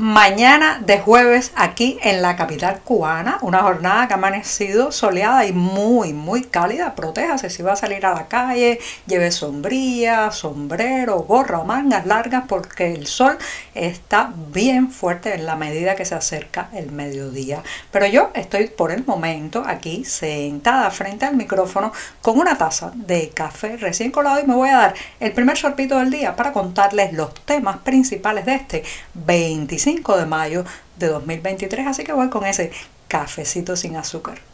Mañana de jueves aquí en la capital cubana, una jornada que ha amanecido soleada y muy, muy cálida. Protéjase si va a salir a la calle, lleve sombría, sombrero, gorra o mangas largas porque el sol está bien fuerte en la medida que se acerca el mediodía. Pero yo estoy por el momento aquí sentada frente al micrófono con una taza de café recién colado y me voy a dar el primer sorbito del día para contarles los temas principales de este 25 de mayo de 2023, así que voy con ese cafecito sin azúcar.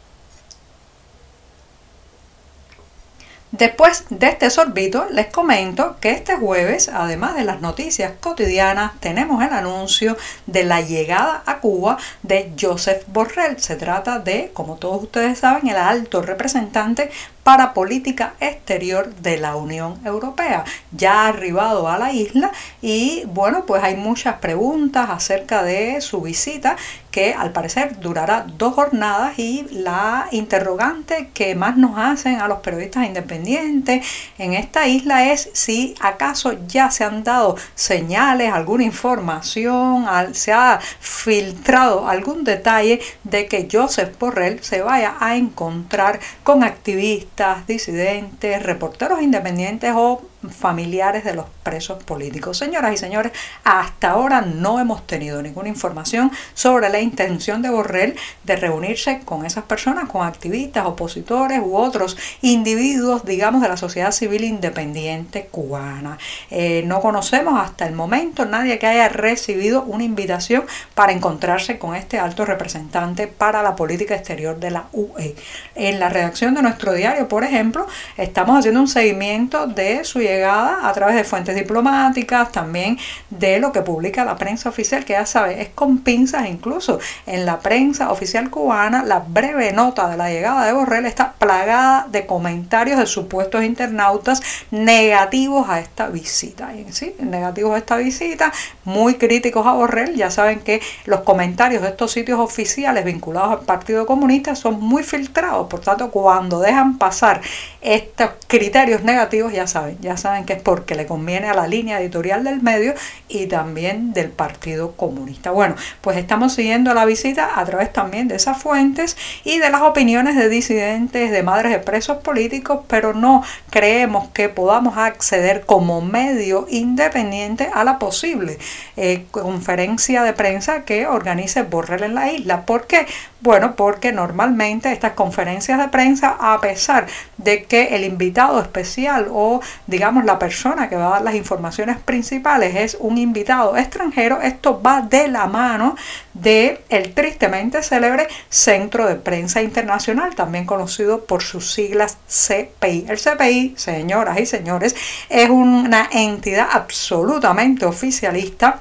Después de este sorbito, les comento que este jueves, además de las noticias cotidianas, tenemos el anuncio de la llegada a Cuba de Joseph Borrell. Se trata de, como todos ustedes saben, el alto representante para política exterior de la Unión Europea. Ya ha arribado a la isla y bueno, pues hay muchas preguntas acerca de su visita que al parecer durará dos jornadas y la interrogante que más nos hacen a los periodistas independientes en esta isla es si acaso ya se han dado señales, alguna información, se ha filtrado algún detalle de que Joseph Borrell se vaya a encontrar con activistas disidentes, reporteros independientes o familiares de los presos políticos. Señoras y señores, hasta ahora no hemos tenido ninguna información sobre la intención de Borrell de reunirse con esas personas, con activistas, opositores u otros individuos, digamos, de la sociedad civil independiente cubana. Eh, no conocemos hasta el momento nadie que haya recibido una invitación para encontrarse con este alto representante para la política exterior de la UE. En la redacción de nuestro diario, por ejemplo, estamos haciendo un seguimiento de su llegada a través de fuentes diplomáticas, también de lo que publica la prensa oficial, que ya sabe, es con pinzas incluso. En la prensa oficial cubana, la breve nota de la llegada de Borrell está plagada de comentarios de supuestos internautas negativos a esta visita. ¿sí? Negativos a esta visita, muy críticos a Borrell. Ya saben que los comentarios de estos sitios oficiales vinculados al Partido Comunista son muy filtrados. Por tanto, cuando dejan pasar estos criterios negativos, ya saben, ya saben que es porque le conviene a la línea editorial del medio y también del Partido Comunista. Bueno, pues estamos siguiendo la visita a través también de esas fuentes y de las opiniones de disidentes, de madres de presos políticos, pero no creemos que podamos acceder como medio independiente a la posible eh, conferencia de prensa que organice Borrell en la isla. ¿Por qué? Bueno, porque normalmente estas conferencias de prensa, a pesar de que el invitado especial o digamos la persona que va a dar las informaciones principales es un invitado extranjero, esto va de la mano de el tristemente célebre Centro de Prensa Internacional, también conocido por sus siglas CPI. El CPI, señoras y señores, es una entidad absolutamente oficialista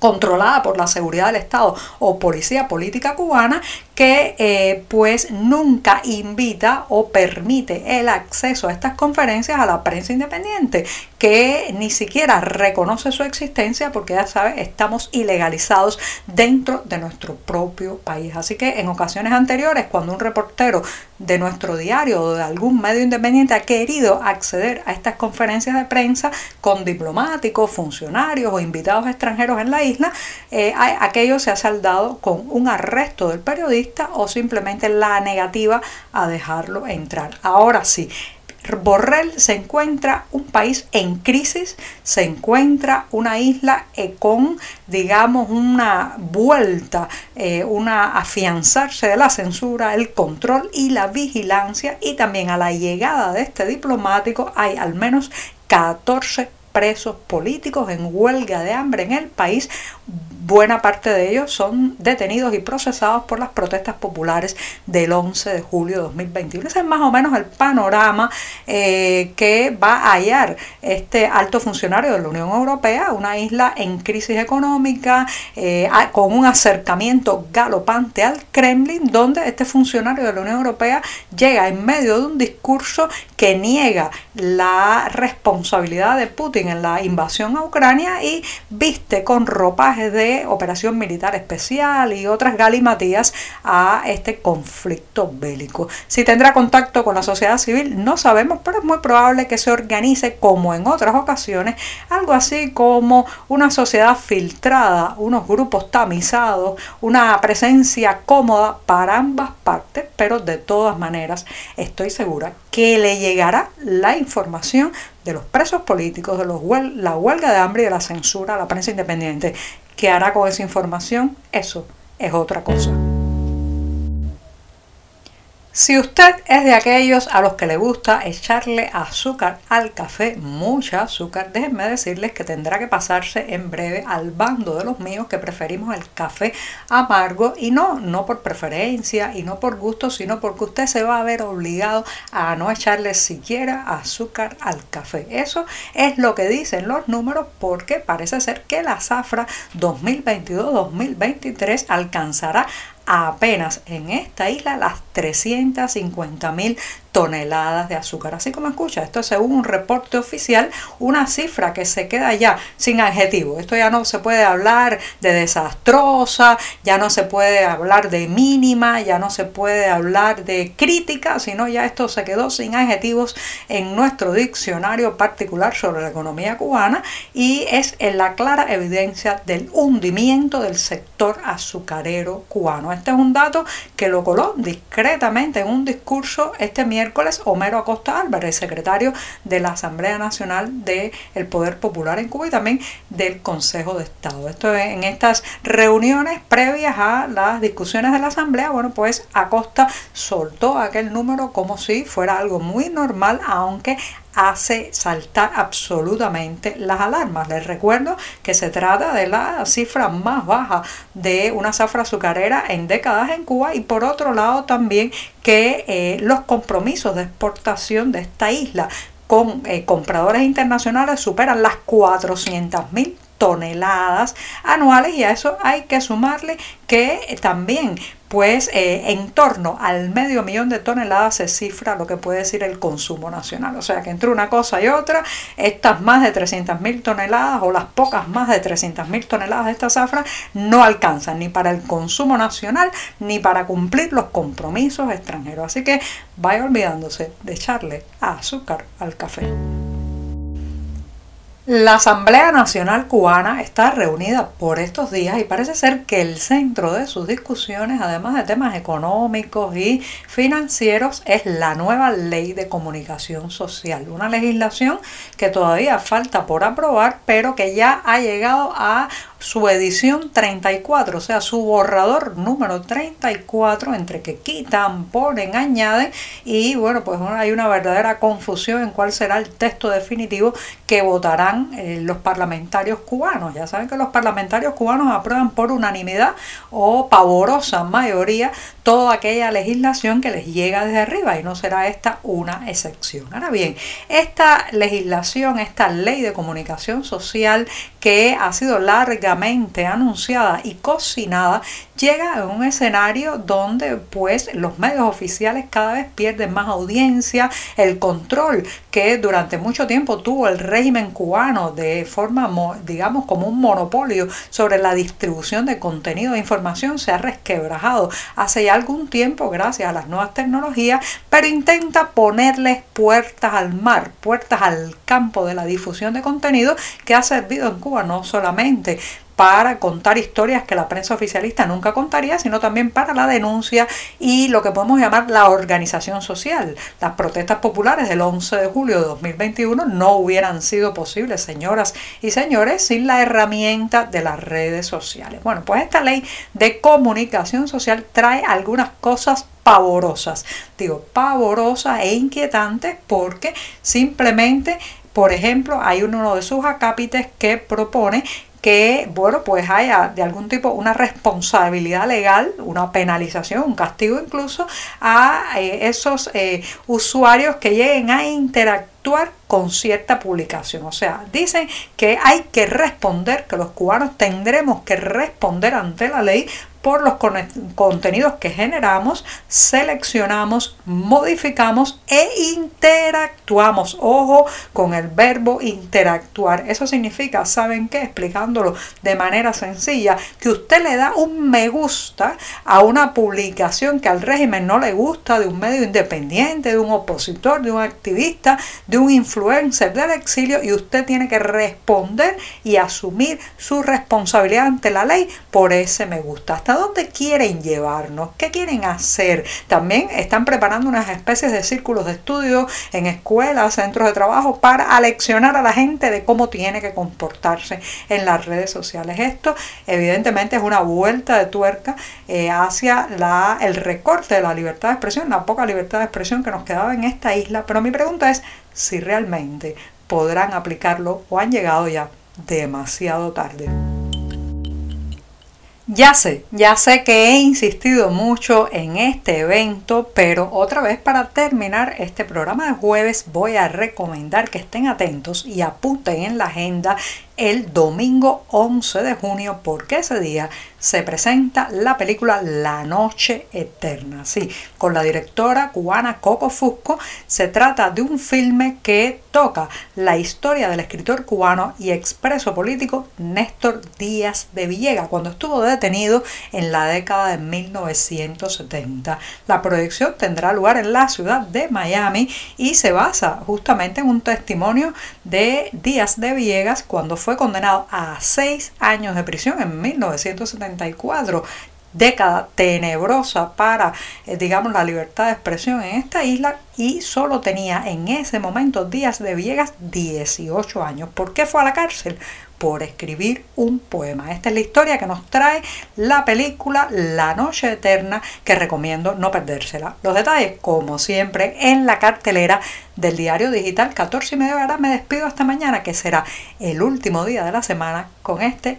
controlada por la seguridad del Estado o policía política cubana que eh, pues nunca invita o permite el acceso a estas conferencias a la prensa independiente, que ni siquiera reconoce su existencia porque ya sabe, estamos ilegalizados dentro de nuestro propio país. Así que en ocasiones anteriores, cuando un reportero de nuestro diario o de algún medio independiente ha querido acceder a estas conferencias de prensa con diplomáticos, funcionarios o invitados extranjeros en la isla, eh, aquello se ha saldado con un arresto del periodista o simplemente la negativa a dejarlo entrar. Ahora sí, Borrell se encuentra un país en crisis, se encuentra una isla eh, con, digamos, una vuelta, eh, una afianzarse de la censura, el control y la vigilancia y también a la llegada de este diplomático hay al menos 14 presos políticos en huelga de hambre en el país buena parte de ellos son detenidos y procesados por las protestas populares del 11 de julio de 2021. Ese es más o menos el panorama eh, que va a hallar este alto funcionario de la Unión Europea, una isla en crisis económica, eh, con un acercamiento galopante al Kremlin, donde este funcionario de la Unión Europea llega en medio de un discurso que niega la responsabilidad de Putin en la invasión a Ucrania y viste con ropajes de operación militar especial y otras galimatías a este conflicto bélico. Si tendrá contacto con la sociedad civil, no sabemos, pero es muy probable que se organice como en otras ocasiones, algo así como una sociedad filtrada, unos grupos tamizados, una presencia cómoda para ambas partes, pero de todas maneras estoy segura que le llegará la información de los presos políticos, de los la huelga de hambre y de la censura a la prensa independiente. ¿Qué hará con esa información? Eso es otra cosa. Si usted es de aquellos a los que le gusta echarle azúcar al café, mucha azúcar, déjenme decirles que tendrá que pasarse en breve al bando de los míos que preferimos el café amargo y no, no por preferencia y no por gusto, sino porque usted se va a ver obligado a no echarle siquiera azúcar al café. Eso es lo que dicen los números porque parece ser que la zafra 2022-2023 alcanzará apenas en esta isla las 350 mil toneladas de azúcar. Así como escucha, esto según un reporte oficial, una cifra que se queda ya sin adjetivo. Esto ya no se puede hablar de desastrosa, ya no se puede hablar de mínima, ya no se puede hablar de crítica, sino ya esto se quedó sin adjetivos en nuestro diccionario particular sobre la economía cubana y es en la clara evidencia del hundimiento del sector azucarero cubano. Este es un dato que lo coló discretamente en un discurso este miércoles miércoles Homero Acosta Álvarez, secretario de la Asamblea Nacional del Poder Popular en Cuba y también del Consejo de Estado. Esto es en estas reuniones previas a las discusiones de la Asamblea, bueno, pues Acosta soltó aquel número como si fuera algo muy normal, aunque hace saltar absolutamente las alarmas. Les recuerdo que se trata de la cifra más baja de una zafra azucarera en décadas en Cuba y por otro lado también que eh, los compromisos de exportación de esta isla con eh, compradores internacionales superan las 400 mil toneladas anuales y a eso hay que sumarle que también pues eh, en torno al medio millón de toneladas se cifra lo que puede decir el consumo nacional. O sea que entre una cosa y otra, estas más de 300 mil toneladas o las pocas más de 300 mil toneladas de esta zafra no alcanzan ni para el consumo nacional ni para cumplir los compromisos extranjeros. Así que vaya olvidándose de echarle azúcar al café. La Asamblea Nacional Cubana está reunida por estos días y parece ser que el centro de sus discusiones, además de temas económicos y financieros, es la nueva ley de comunicación social. Una legislación que todavía falta por aprobar, pero que ya ha llegado a su edición 34, o sea, su borrador número 34, entre que quitan, ponen, añaden, y bueno, pues hay una verdadera confusión en cuál será el texto definitivo que votarán eh, los parlamentarios cubanos. Ya saben que los parlamentarios cubanos aprueban por unanimidad o pavorosa mayoría toda aquella legislación que les llega desde arriba y no será esta una excepción. Ahora bien, esta legislación, esta ley de comunicación social que ha sido anunciada y cocinada, llega a un escenario donde pues los medios oficiales cada vez pierden más audiencia, el control que durante mucho tiempo tuvo el régimen cubano de forma digamos como un monopolio sobre la distribución de contenido de información se ha resquebrajado. Hace ya algún tiempo gracias a las nuevas tecnologías, pero intenta ponerles puertas al mar, puertas al campo de la difusión de contenido que ha servido en Cuba no solamente para contar historias que la prensa oficialista nunca contaría, sino también para la denuncia y lo que podemos llamar la organización social. Las protestas populares del 11 de julio de 2021 no hubieran sido posibles, señoras y señores, sin la herramienta de las redes sociales. Bueno, pues esta ley de comunicación social trae algunas cosas pavorosas. Digo, pavorosas e inquietantes porque simplemente por ejemplo, hay uno de sus acápites que propone que, bueno, pues haya de algún tipo una responsabilidad legal, una penalización, un castigo incluso a eh, esos eh, usuarios que lleguen a interactuar con cierta publicación. O sea, dicen que hay que responder, que los cubanos tendremos que responder ante la ley por los contenidos que generamos, seleccionamos, modificamos e interactuamos. Ojo con el verbo interactuar. Eso significa, ¿saben qué? Explicándolo de manera sencilla, que usted le da un me gusta a una publicación que al régimen no le gusta, de un medio independiente, de un opositor, de un activista, de un influencer del exilio y usted tiene que responder y asumir su responsabilidad ante la ley por ese me gusta dónde quieren llevarnos? ¿Qué quieren hacer? También están preparando unas especies de círculos de estudio en escuelas, centros de trabajo para aleccionar a la gente de cómo tiene que comportarse en las redes sociales. Esto evidentemente es una vuelta de tuerca eh, hacia el recorte de la libertad de expresión, la poca libertad de expresión que nos quedaba en esta isla. Pero mi pregunta es si realmente podrán aplicarlo o han llegado ya demasiado tarde. Ya sé, ya sé que he insistido mucho en este evento, pero otra vez para terminar este programa de jueves voy a recomendar que estén atentos y apunten en la agenda el domingo 11 de junio porque ese día se presenta la película La Noche Eterna. Sí, con la directora cubana Coco Fusco se trata de un filme que toca la historia del escritor cubano y expreso político Néstor Díaz de Villega cuando estuvo detenido en la década de 1970. La proyección tendrá lugar en la ciudad de Miami y se basa justamente en un testimonio de Díaz de Villegas cuando fue condenado a seis años de prisión en 1974 década tenebrosa para, eh, digamos, la libertad de expresión en esta isla y solo tenía en ese momento Díaz de Villegas 18 años. ¿Por qué fue a la cárcel? Por escribir un poema. Esta es la historia que nos trae la película La Noche Eterna, que recomiendo no perdérsela. Los detalles, como siempre, en la cartelera del diario digital 14 y media. Ahora me despido hasta mañana, que será el último día de la semana con este